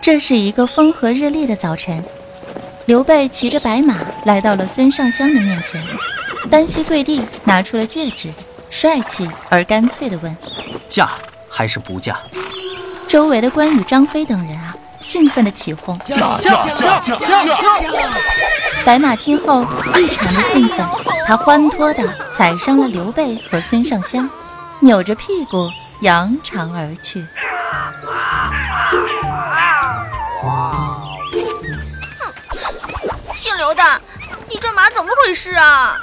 这是一个风和日丽的早晨，刘备骑着白马来到了孙尚香的面前，单膝跪地，拿出了戒指，帅气而干脆地问：“嫁还是不嫁？”周围的关羽、张飞等人啊，兴奋地起哄：“嫁嫁嫁嫁嫁嫁！”白马听后异常的兴奋，他欢脱地踩伤了刘备和孙尚香，扭着屁股扬长而去。姓刘的，你这马怎么回事啊？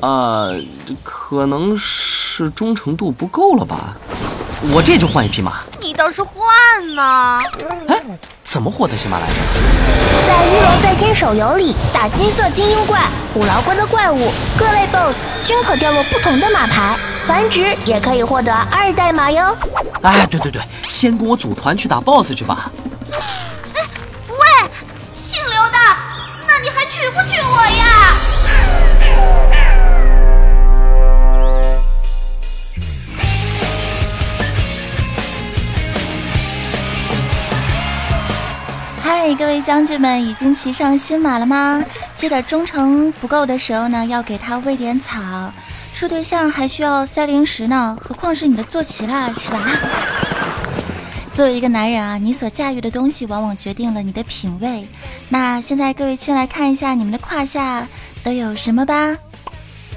啊，可能是忠诚度不够了吧。我这就换一匹马。你倒是换呢？哎，怎么获得喜马拉雅？在《御龙在天》手游里，打金色精英怪、虎牢关的怪物，各类 BOSS 均可掉落不同的马牌，繁殖也可以获得二代马哟。哎，对对对，先跟我组团去打 BOSS 去吧。各位将军们，已经骑上新马了吗？记得忠诚不够的时候呢，要给他喂点草。处对象还需要塞零食呢，何况是你的坐骑啦，是吧？作为一个男人啊，你所驾驭的东西往往决定了你的品味。那现在各位亲来看一下你们的胯下都有什么吧？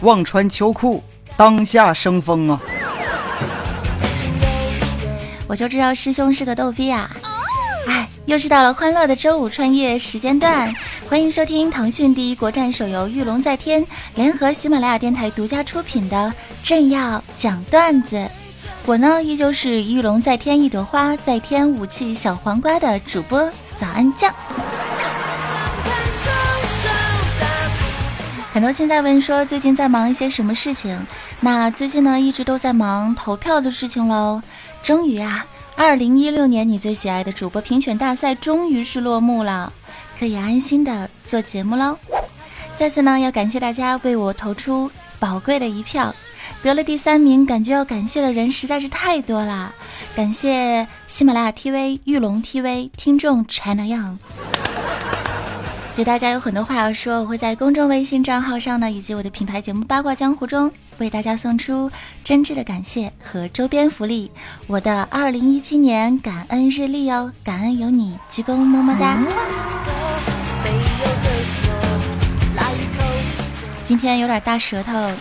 忘穿秋裤，当下生风啊！我就知道师兄是个逗逼啊！又是到了欢乐的周五穿越时间段，欢迎收听腾讯第一国战手游《御龙在天》联合喜马拉雅电台独家出品的《朕要讲段子》。我呢，依旧是玉龙在天一朵花，在天武器小黄瓜的主播早安酱。很多亲在问说，最近在忙一些什么事情？那最近呢，一直都在忙投票的事情喽。终于啊，二零一六年你最喜爱的主播评选大赛终于是落幕了，可以安心的做节目喽。再次呢，要感谢大家为我投出宝贵的一票。得了第三名，感觉要感谢的人实在是太多了。感谢喜马拉雅 TV、玉龙 TV 听众 China Young，对大家有很多话要说，我会在公众微信账号上呢，以及我的品牌节目《八卦江湖》中为大家送出真挚的感谢和周边福利。我的二零一七年感恩日历哦，感恩有你，鞠躬么么哒。今天有点大舌头。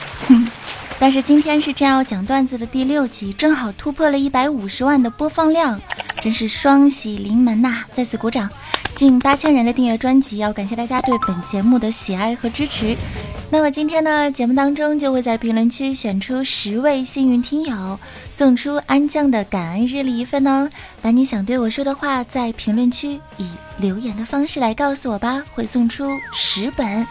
但是今天是真要讲段子的第六集，正好突破了一百五十万的播放量，真是双喜临门呐！再次鼓掌，近八千人的订阅专辑，要感谢大家对本节目的喜爱和支持。那么今天呢，节目当中就会在评论区选出十位幸运听友，送出安酱的感恩日历一份哦。把你想对我说的话，在评论区以留言的方式来告诉我吧，会送出十本。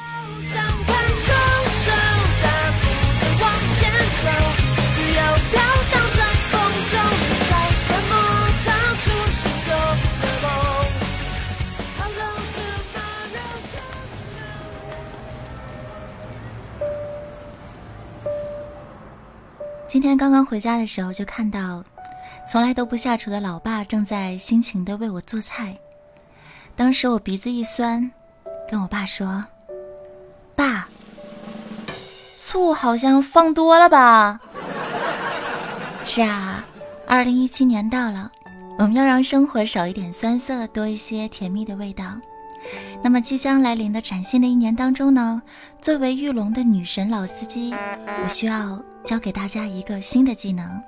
今天刚刚回家的时候，就看到从来都不下厨的老爸正在辛勤的为我做菜。当时我鼻子一酸，跟我爸说：“爸，醋好像放多了吧？”是啊，二零一七年到了，我们要让生活少一点酸涩，多一些甜蜜的味道。那么即将来临的崭新的一年当中呢，作为玉龙的女神老司机，我需要。教给大家一个新的技能，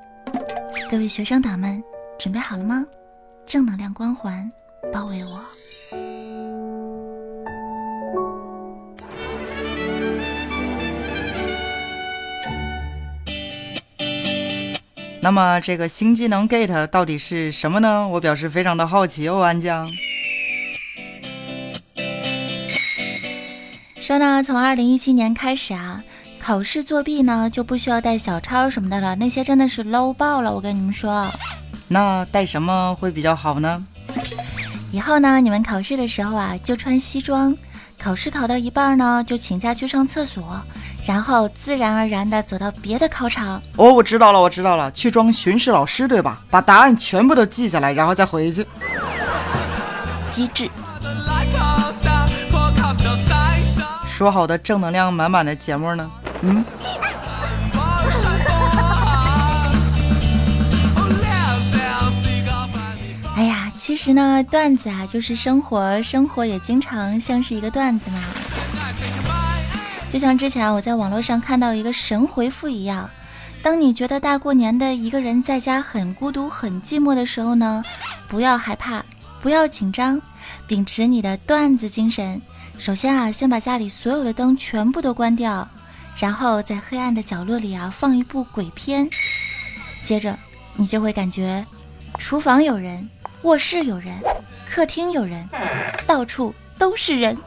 各位学生党们准备好了吗？正能量光环包围我。那么这个新技能 get 到底是什么呢？我表示非常的好奇哦，安江。说呢，从二零一七年开始啊。考试作弊呢就不需要带小抄什么的了，那些真的是 low 爆了。我跟你们说，那带什么会比较好呢？以后呢，你们考试的时候啊，就穿西装。考试考到一半呢，就请假去上厕所，然后自然而然的走到别的考场。哦，我知道了，我知道了，去装巡视老师对吧？把答案全部都记下来，然后再回去。机智。说好的正能量满满的节目呢？嗯。哎呀，其实呢，段子啊就是生活，生活也经常像是一个段子嘛。就像之前我在网络上看到一个神回复一样，当你觉得大过年的一个人在家很孤独、很寂寞的时候呢，不要害怕，不要紧张，秉持你的段子精神。首先啊，先把家里所有的灯全部都关掉，然后在黑暗的角落里啊放一部鬼片，接着你就会感觉厨房有人，卧室有人，客厅有人，到处都是人。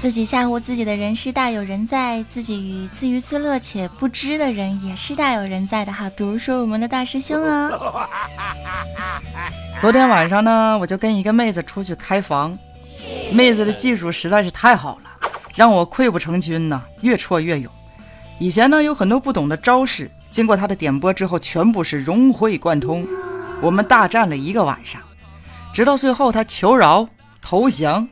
自己吓唬自己的人是大有人在，自己自娱自乐且不知的人也是大有人在的哈。比如说我们的大师兄啊。昨天晚上呢，我就跟一个妹子出去开房，妹子的技术实在是太好了，让我溃不成军呐，越挫越勇。以前呢有很多不懂的招式，经过她的点拨之后，全部是融会贯通。我们大战了一个晚上，直到最后她求饶投降。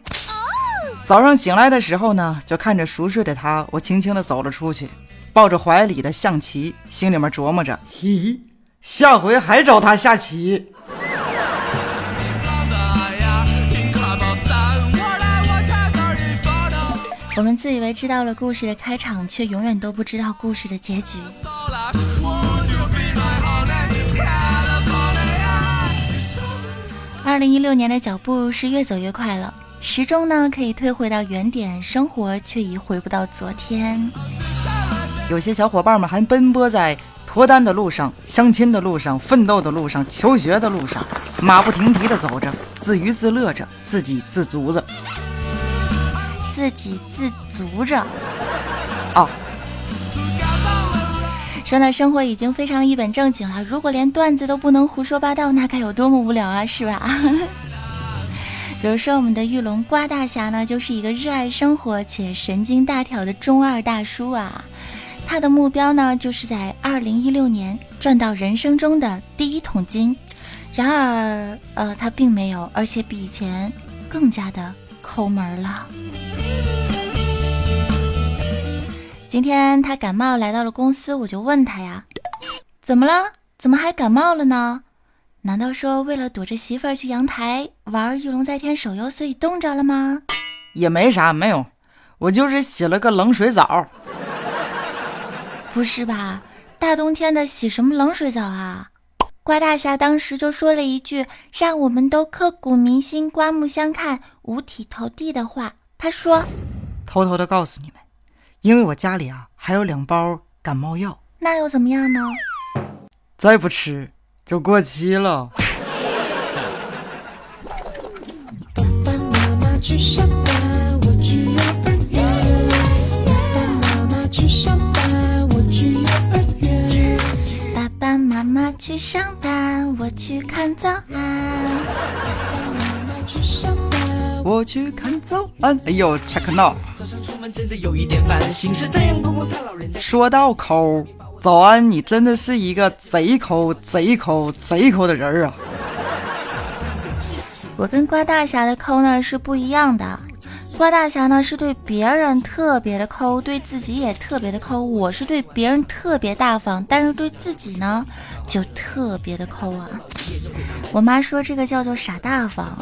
早上醒来的时候呢，就看着熟睡的他，我轻轻地走了出去，抱着怀里的象棋，心里面琢磨着：嘿，下回还找他下棋。我们自以为知道了故事的开场，却永远都不知道故事的结局。二零一六年的脚步是越走越快了。时钟呢可以退回到原点，生活却已回不到昨天。有些小伙伴们还奔波在脱单的路上、相亲的路上、奋斗的路上、求学的路上，马不停蹄的走着，自娱自乐着，自给自足着。自给自足着。哦。说呢，生活已经非常一本正经了，如果连段子都不能胡说八道，那该有多么无聊啊，是吧？比如说，我们的玉龙瓜大侠呢，就是一个热爱生活且神经大条的中二大叔啊。他的目标呢，就是在二零一六年赚到人生中的第一桶金。然而，呃，他并没有，而且比以前更加的抠门了。今天他感冒来到了公司，我就问他呀：“怎么了？怎么还感冒了呢？”难道说为了躲着媳妇儿去阳台玩《御龙在天》手游，所以冻着了吗？也没啥，没有，我就是洗了个冷水澡。不是吧？大冬天的洗什么冷水澡啊？瓜大侠当时就说了一句让我们都刻骨铭心、刮目相看、五体投地的话。他说：“偷偷的告诉你们，因为我家里啊还有两包感冒药。那又怎么样呢？再不吃。”就过期了。爸爸妈妈去上班，我去幼儿园。爸爸妈妈去上班，我去幼儿园。爸爸妈妈去上班，我去看早安。爸爸妈妈去上班，我去看早安。哎呦，check now。说到抠。早安，你真的是一个贼抠、贼抠、贼抠的人儿啊！我跟瓜大侠的抠呢是不一样的，瓜大侠呢是对别人特别的抠，对自己也特别的抠。我是对别人特别大方，但是对自己呢就特别的抠啊！我妈说这个叫做傻大方。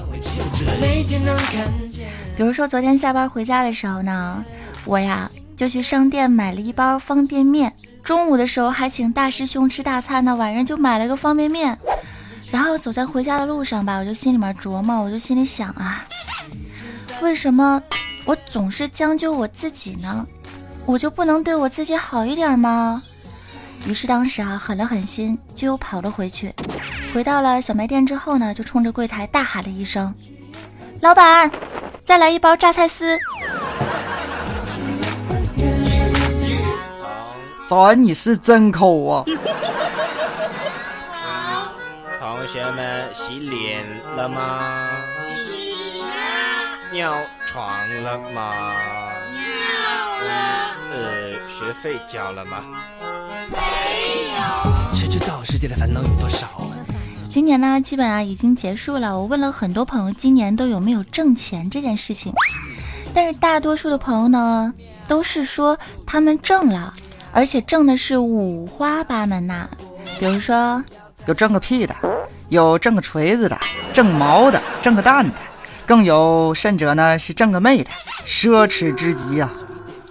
比如说昨天下班回家的时候呢，我呀就去商店买了一包方便面。中午的时候还请大师兄吃大餐呢，晚上就买了个方便面，然后走在回家的路上吧，我就心里面琢磨，我就心里想啊，为什么我总是将就我自己呢？我就不能对我自己好一点吗？于是当时啊，狠了狠心，就又跑了回去。回到了小卖店之后呢，就冲着柜台大喊了一声：“老板，再来一包榨菜丝。”早安，你是真抠啊！同学们洗脸了吗？洗了。尿床了吗？尿了。呃，学费交了吗？没有。谁知道世界的烦恼有多少啊？今年呢，基本啊已经结束了。我问了很多朋友，今年都有没有挣钱这件事情，但是大多数的朋友呢，都是说他们挣了，而且挣的是五花八门呐。比如说，有挣个屁的，有挣个锤子的，挣毛的，挣个蛋的，更有甚者呢是挣个妹的，奢侈之极啊！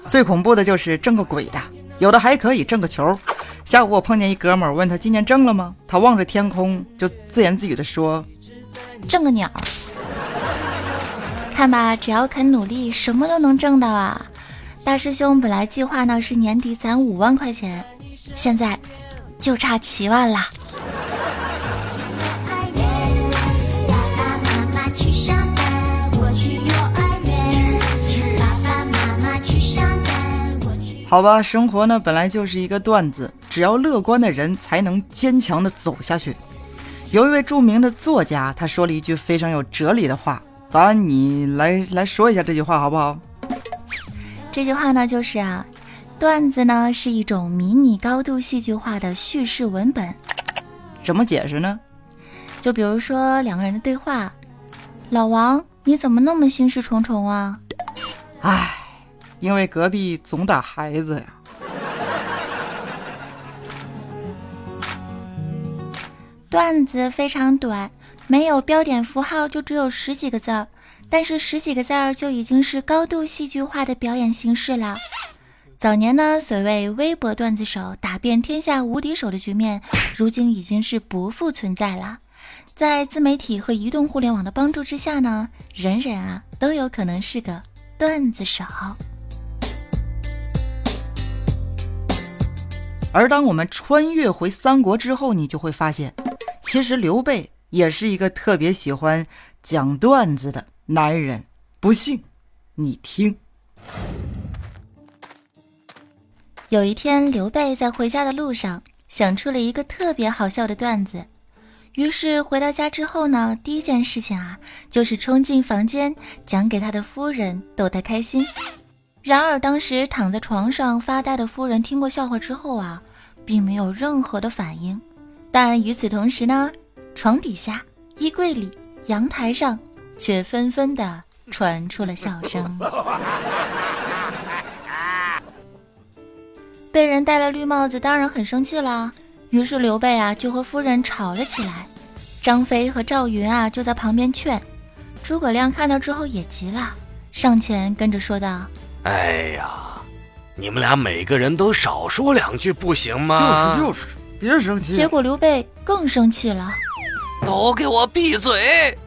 最恐怖的就是挣个鬼的，有的还可以挣个球。下午我碰见一哥们儿，问他今年挣了吗？他望着天空，就自言自语地说：“挣个鸟。”看吧，只要肯努力，什么都能挣到啊！大师兄本来计划呢是年底攒五万块钱，现在就差七万啦。好吧，生活呢本来就是一个段子，只要乐观的人才能坚强的走下去。有一位著名的作家，他说了一句非常有哲理的话，咱，你来来说一下这句话好不好？这句话呢就是啊，段子呢是一种迷你高度戏剧化的叙事文本。怎么解释呢？就比如说两个人的对话，老王，你怎么那么心事重重啊？唉。因为隔壁总打孩子呀。段子非常短，没有标点符号，就只有十几个字儿，但是十几个字儿就已经是高度戏剧化的表演形式了。早年呢，所谓微博段子手打遍天下无敌手的局面，如今已经是不复存在了。在自媒体和移动互联网的帮助之下呢，人人啊都有可能是个段子手。而当我们穿越回三国之后，你就会发现，其实刘备也是一个特别喜欢讲段子的男人。不信，你听。有一天，刘备在回家的路上想出了一个特别好笑的段子，于是回到家之后呢，第一件事情啊，就是冲进房间讲给他的夫人，逗他开心。然而，当时躺在床上发呆的夫人听过笑话之后啊，并没有任何的反应。但与此同时呢，床底下、衣柜里、阳台上却纷纷的传出了笑声。被人戴了绿帽子，当然很生气了。于是刘备啊，就和夫人吵了起来。张飞和赵云啊，就在旁边劝。诸葛亮看到之后也急了，上前跟着说道。哎呀，你们俩每个人都少说两句不行吗？就是就是，别生气。结果刘备更生气了，都给我闭嘴！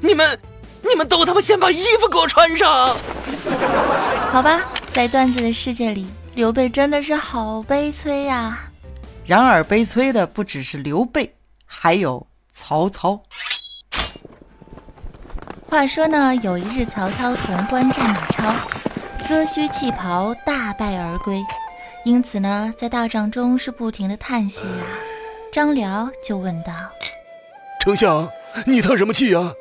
你们，你们都他妈先把衣服给我穿上！好吧，在段子的世界里，刘备真的是好悲催呀。然而，悲催的不只是刘备，还有曹操。话说呢，有一日，曹操潼关战马超。割须弃袍，大败而归。因此呢，在大帐中是不停的叹息啊。张辽就问道：“丞相，你叹什么气呀？”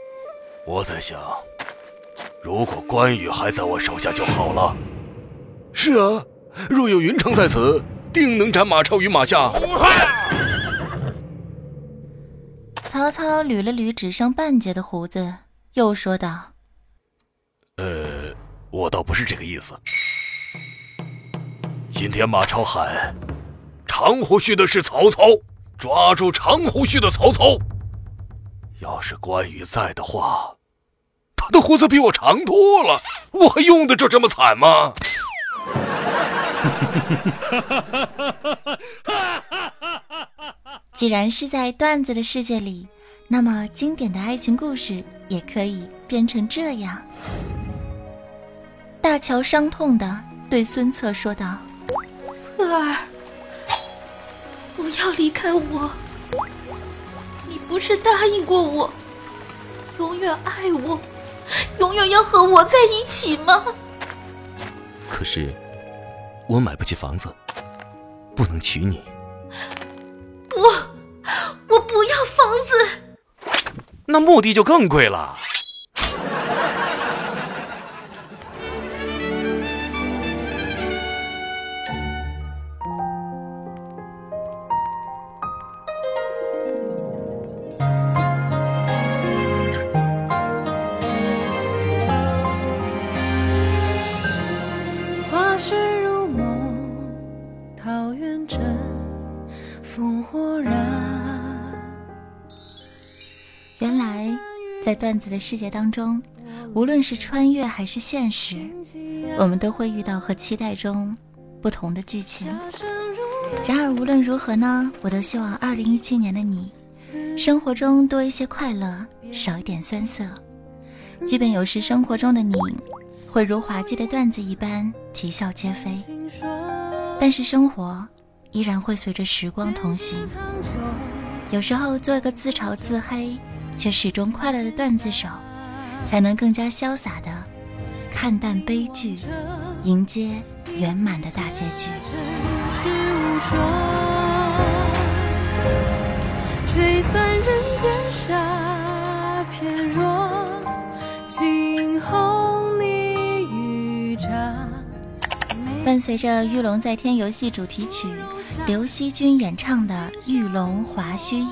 我在想，如果关羽还在我手下就好了。是啊，若有云长在此，定能斩马超于马下。曹操捋了捋只剩半截的胡子，又说道：“呃。”我倒不是这个意思。今天马超喊长胡须的是曹操，抓住长胡须的曹操。要是关羽在的话，他的胡子比我长多了，我还用得着这么惨吗？既然是在段子的世界里，那么经典的爱情故事也可以变成这样。大乔伤痛的对孙策说道：“策儿，不要离开我！你不是答应过我，永远爱我，永远要和我在一起吗？可是我买不起房子，不能娶你。不，我不要房子。那墓地就更贵了。”段子的世界当中，无论是穿越还是现实，我们都会遇到和期待中不同的剧情。然而，无论如何呢，我都希望二零一七年的你，生活中多一些快乐，少一点酸涩。即便有时生活中的你，会如滑稽的段子一般啼笑皆非，但是生活依然会随着时光同行。有时候，做一个自嘲自黑却始终快乐的段子手，才能更加潇洒的看淡悲剧，迎接圆满的大结局。吹散人间沙片若惊鸿你玉札。伴随着《玉龙在天》游戏主题曲，刘惜君演唱的《玉龙华胥引》，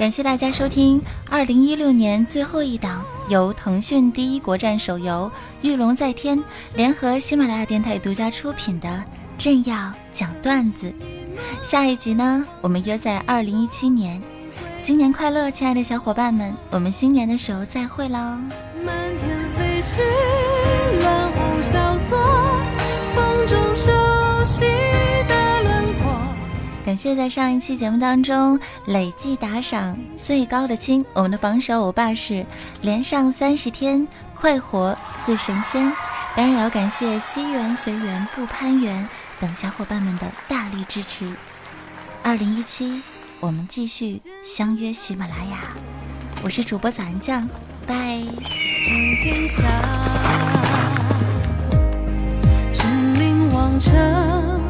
感谢大家收听二零一六年最后一档由腾讯第一国战手游《御龙在天》联合喜马拉雅电台独家出品的。正要讲段子，下一集呢，我们约在二零一七年，新年快乐，亲爱的小伙伴们，我们新年的时候再会喽。感谢在上一期节目当中累计打赏最高的亲，我们的榜首欧巴是连上三十天，快活似神仙。当然也要感谢西缘随缘不攀缘。等小伙伴们的大力支持，二零一七我们继续相约喜马拉雅，我是主播小安酱，拜。天下，君临王城，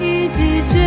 一骑绝。